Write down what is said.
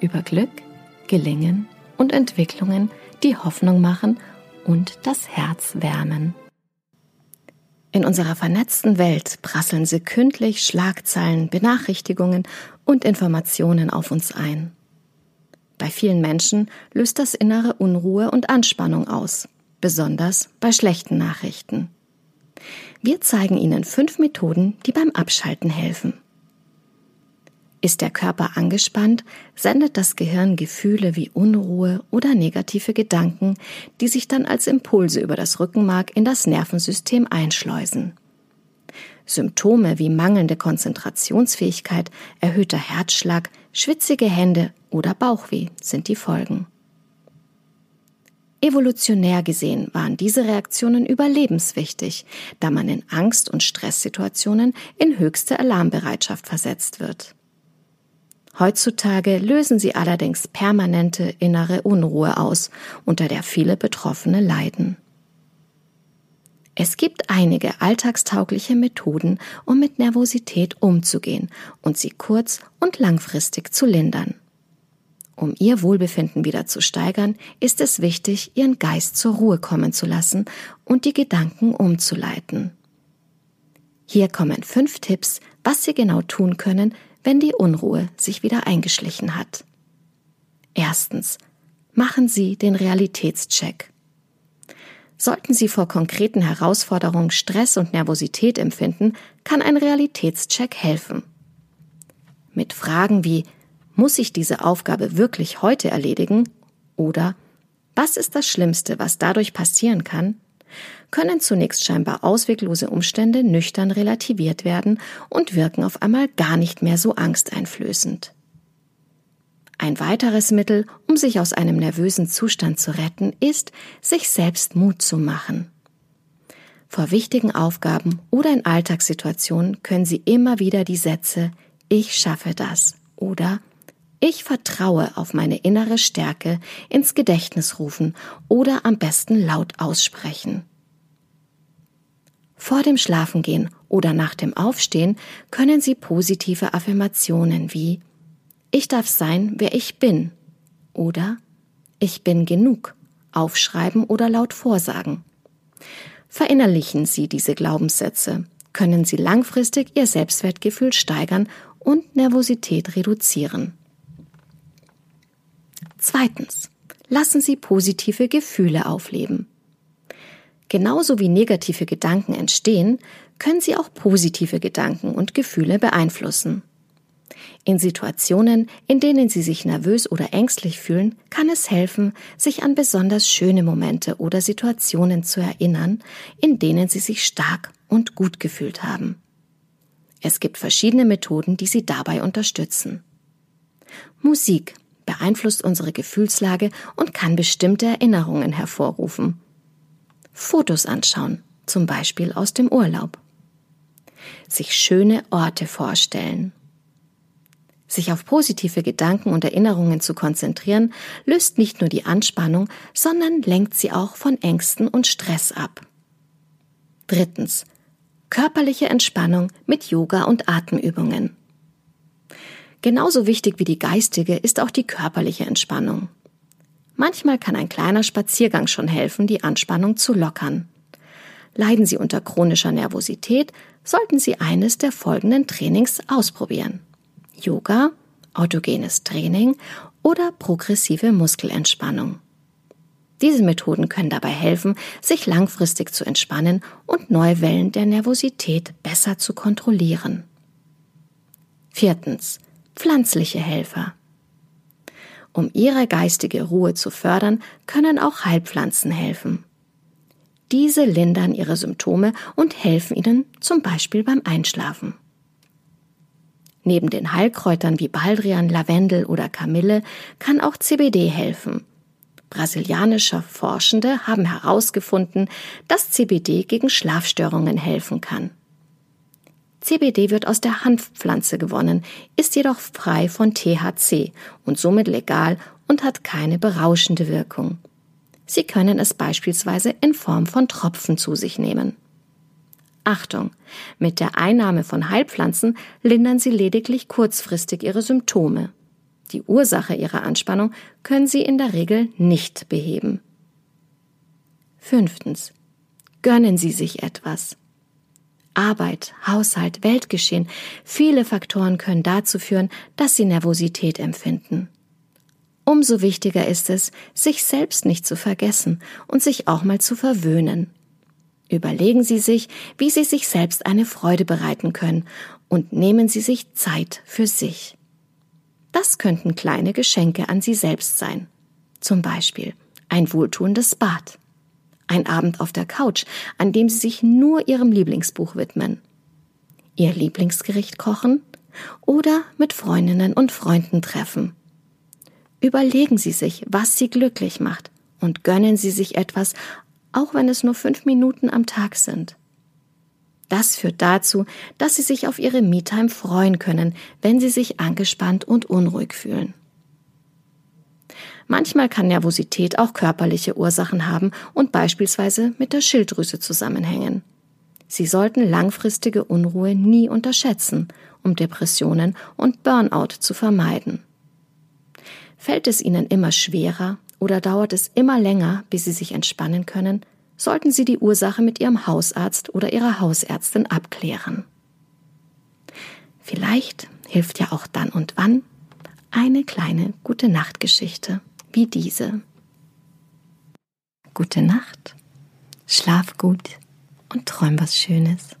über Glück, Gelingen und Entwicklungen, die Hoffnung machen und das Herz wärmen. In unserer vernetzten Welt prasseln sekündlich Schlagzeilen, Benachrichtigungen und Informationen auf uns ein. Bei vielen Menschen löst das innere Unruhe und Anspannung aus, besonders bei schlechten Nachrichten. Wir zeigen Ihnen fünf Methoden, die beim Abschalten helfen. Ist der Körper angespannt, sendet das Gehirn Gefühle wie Unruhe oder negative Gedanken, die sich dann als Impulse über das Rückenmark in das Nervensystem einschleusen. Symptome wie mangelnde Konzentrationsfähigkeit, erhöhter Herzschlag, schwitzige Hände oder Bauchweh sind die Folgen. Evolutionär gesehen waren diese Reaktionen überlebenswichtig, da man in Angst- und Stresssituationen in höchste Alarmbereitschaft versetzt wird. Heutzutage lösen sie allerdings permanente innere Unruhe aus, unter der viele Betroffene leiden. Es gibt einige alltagstaugliche Methoden, um mit Nervosität umzugehen und sie kurz- und langfristig zu lindern. Um ihr Wohlbefinden wieder zu steigern, ist es wichtig, ihren Geist zur Ruhe kommen zu lassen und die Gedanken umzuleiten. Hier kommen fünf Tipps, was Sie genau tun können, wenn die Unruhe sich wieder eingeschlichen hat. Erstens. Machen Sie den Realitätscheck. Sollten Sie vor konkreten Herausforderungen Stress und Nervosität empfinden, kann ein Realitätscheck helfen. Mit Fragen wie Muss ich diese Aufgabe wirklich heute erledigen? oder Was ist das Schlimmste, was dadurch passieren kann? Können zunächst scheinbar ausweglose Umstände nüchtern relativiert werden und wirken auf einmal gar nicht mehr so angsteinflößend. Ein weiteres Mittel, um sich aus einem nervösen Zustand zu retten, ist, sich selbst Mut zu machen. Vor wichtigen Aufgaben oder in Alltagssituationen können Sie immer wieder die Sätze Ich schaffe das oder Ich vertraue auf meine innere Stärke ins Gedächtnis rufen oder am besten laut aussprechen. Vor dem Schlafengehen oder nach dem Aufstehen können Sie positive Affirmationen wie Ich darf sein, wer ich bin oder Ich bin genug aufschreiben oder laut vorsagen. Verinnerlichen Sie diese Glaubenssätze, können Sie langfristig Ihr Selbstwertgefühl steigern und Nervosität reduzieren. Zweitens. Lassen Sie positive Gefühle aufleben. Genauso wie negative Gedanken entstehen, können sie auch positive Gedanken und Gefühle beeinflussen. In Situationen, in denen Sie sich nervös oder ängstlich fühlen, kann es helfen, sich an besonders schöne Momente oder Situationen zu erinnern, in denen Sie sich stark und gut gefühlt haben. Es gibt verschiedene Methoden, die Sie dabei unterstützen. Musik beeinflusst unsere Gefühlslage und kann bestimmte Erinnerungen hervorrufen. Fotos anschauen, zum Beispiel aus dem Urlaub. Sich schöne Orte vorstellen. Sich auf positive Gedanken und Erinnerungen zu konzentrieren, löst nicht nur die Anspannung, sondern lenkt sie auch von Ängsten und Stress ab. Drittens. Körperliche Entspannung mit Yoga und Atemübungen. Genauso wichtig wie die geistige ist auch die körperliche Entspannung. Manchmal kann ein kleiner Spaziergang schon helfen, die Anspannung zu lockern. Leiden Sie unter chronischer Nervosität, sollten Sie eines der folgenden Trainings ausprobieren. Yoga, autogenes Training oder progressive Muskelentspannung. Diese Methoden können dabei helfen, sich langfristig zu entspannen und neue Wellen der Nervosität besser zu kontrollieren. Viertens. Pflanzliche Helfer. Um ihre geistige Ruhe zu fördern, können auch Heilpflanzen helfen. Diese lindern ihre Symptome und helfen ihnen zum Beispiel beim Einschlafen. Neben den Heilkräutern wie Baldrian, Lavendel oder Kamille kann auch CBD helfen. Brasilianische Forschende haben herausgefunden, dass CBD gegen Schlafstörungen helfen kann. CBD wird aus der Hanfpflanze gewonnen, ist jedoch frei von THC und somit legal und hat keine berauschende Wirkung. Sie können es beispielsweise in Form von Tropfen zu sich nehmen. Achtung! Mit der Einnahme von Heilpflanzen lindern Sie lediglich kurzfristig Ihre Symptome. Die Ursache Ihrer Anspannung können Sie in der Regel nicht beheben. Fünftens. Gönnen Sie sich etwas. Arbeit, Haushalt, Weltgeschehen, viele Faktoren können dazu führen, dass Sie Nervosität empfinden. Umso wichtiger ist es, sich selbst nicht zu vergessen und sich auch mal zu verwöhnen. Überlegen Sie sich, wie Sie sich selbst eine Freude bereiten können und nehmen Sie sich Zeit für sich. Das könnten kleine Geschenke an Sie selbst sein. Zum Beispiel ein wohltuendes Bad. Ein Abend auf der Couch, an dem Sie sich nur Ihrem Lieblingsbuch widmen. Ihr Lieblingsgericht kochen oder mit Freundinnen und Freunden treffen. Überlegen Sie sich, was Sie glücklich macht und gönnen Sie sich etwas, auch wenn es nur fünf Minuten am Tag sind. Das führt dazu, dass Sie sich auf Ihre Me-Time freuen können, wenn Sie sich angespannt und unruhig fühlen. Manchmal kann Nervosität auch körperliche Ursachen haben und beispielsweise mit der Schilddrüse zusammenhängen. Sie sollten langfristige Unruhe nie unterschätzen, um Depressionen und Burnout zu vermeiden. Fällt es Ihnen immer schwerer oder dauert es immer länger, bis Sie sich entspannen können, sollten Sie die Ursache mit Ihrem Hausarzt oder Ihrer Hausärztin abklären. Vielleicht hilft ja auch dann und wann eine kleine gute Nachtgeschichte wie diese. Gute Nacht, schlaf gut und träum was Schönes.